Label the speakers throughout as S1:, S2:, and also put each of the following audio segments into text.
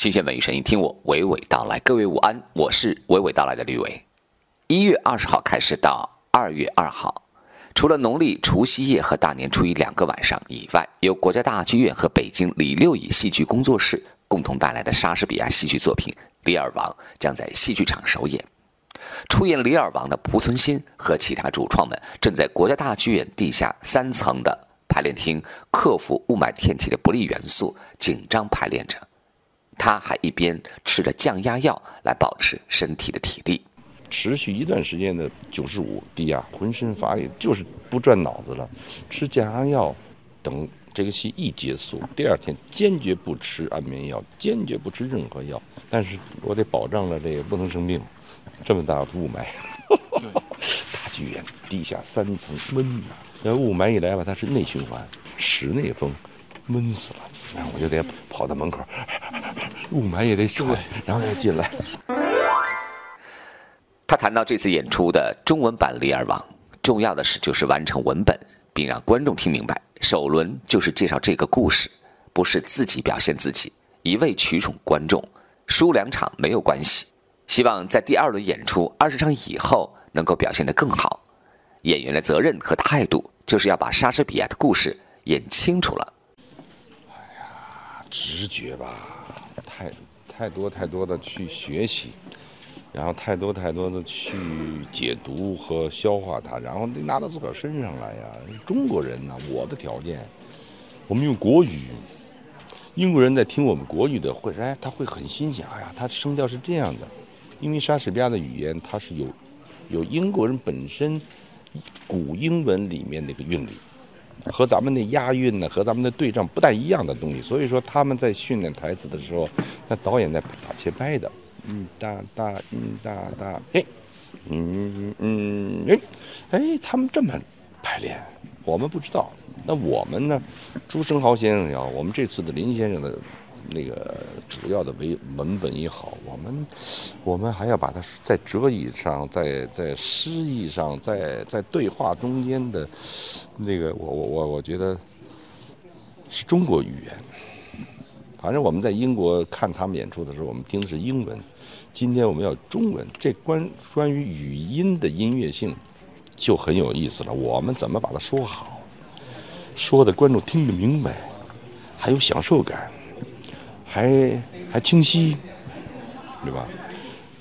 S1: 新鲜文艺声音，听我娓娓道来。各位午安，我是娓娓道来的吕伟。一月二十号开始到二月二号，除了农历除夕夜和大年初一两个晚上以外，由国家大剧院和北京李六乙戏剧工作室共同带来的莎士比亚戏剧作品《李尔王》将在戏剧场首演。出演《李尔王》的濮存昕和其他主创们正在国家大剧院地下三层的排练厅克服雾霾天气的不利元素，紧张排练着。他还一边吃着降压药来保持身体的体力，
S2: 持续一段时间的九十五低压，浑身乏力，就是不转脑子了。吃降压药，等这个戏一结束，第二天坚决不吃安眠药，坚决不吃任何药。但是我得保障了这个不能生病。这么大的雾霾，大剧院地下三层闷呐，那雾霾一来吧，它是内循环，室内风，闷死了。然后我就得跑到门口。雾霾也得出来，然后再进来。
S1: 他谈到这次演出的中文版《李尔王》，重要的是就是完成文本，并让观众听明白。首轮就是介绍这个故事，不是自己表现自己，一味取宠观众。输两场没有关系，希望在第二轮演出二十场以后能够表现得更好。演员的责任和态度就是要把莎士比亚的故事演清楚了。
S2: 直觉吧。太太多太多的去学习，然后太多太多的去解读和消化它，然后得拿到自个儿身上来呀。中国人呐，我的条件，我们用国语，英国人在听我们国语的会，哎，他会很心想。哎呀，他声调是这样的，因为莎士比亚的语言它是有有英国人本身古英文里面那个韵律。和咱们的押韵呢，和咱们的对仗不太一样的东西，所以说他们在训练台词的时候，那导演在打切拍的，嗯哒哒嗯哒哒，嘿，嗯嗯哎哎，他们这么排练，我们不知道。那我们呢，朱生豪先生呀，我们这次的林先生的。那个主要的为文本也好，我们我们还要把它在哲理上，在在诗意上，在在对话中间的那个，我我我我觉得是中国语言。反正我们在英国看他们演出的时候，我们听的是英文。今天我们要中文，这关关于语音的音乐性就很有意思了。我们怎么把它说好，说的观众听得明白，还有享受感。还还清晰，对吧？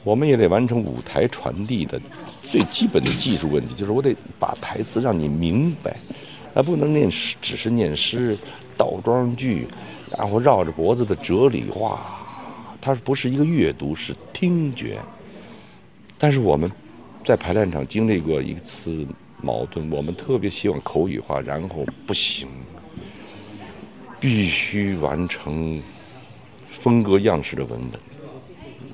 S2: 我们也得完成舞台传递的最基本的技术问题，就是我得把台词让你明白，啊不能念诗，只是念诗倒装句，然后绕着脖子的哲理话，它不是一个阅读，是听觉。但是我们在排练场经历过一次矛盾，我们特别希望口语化，然后不行，必须完成。风格样式的文本，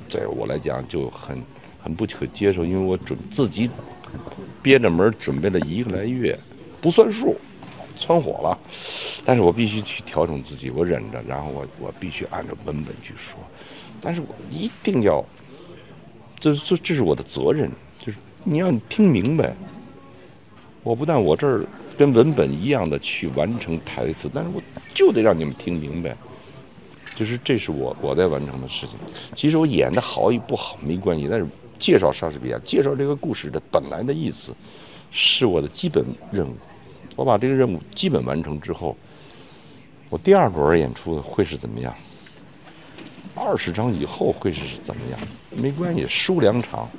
S2: 在我来讲就很很不可接受，因为我准自己憋着门准备了一个来月，不算数，窜火了。但是我必须去调整自己，我忍着，然后我我必须按照文本去说。但是我一定要，这这这是我的责任，就是你要听明白。我不但我这儿跟文本一样的去完成台词，但是我就得让你们听明白。就是这是我我在完成的事情。其实我演的好与不好没关系，但是介绍莎士比亚，介绍这个故事的本来的意思，是我的基本任务。我把这个任务基本完成之后，我第二轮演出会是怎么样？二十场以后会是怎么样？没关系，输两场，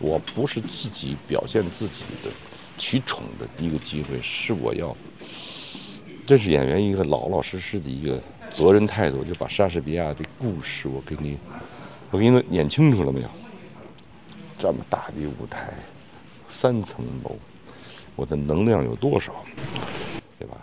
S2: 我不是自己表现自己的取宠的一个机会，是我要，这是演员一个老老实实的一个。责任态度，就把莎士比亚的故事，我给你，我给你演清楚了没有？这么大的舞台，三层楼，我的能量有多少，对吧？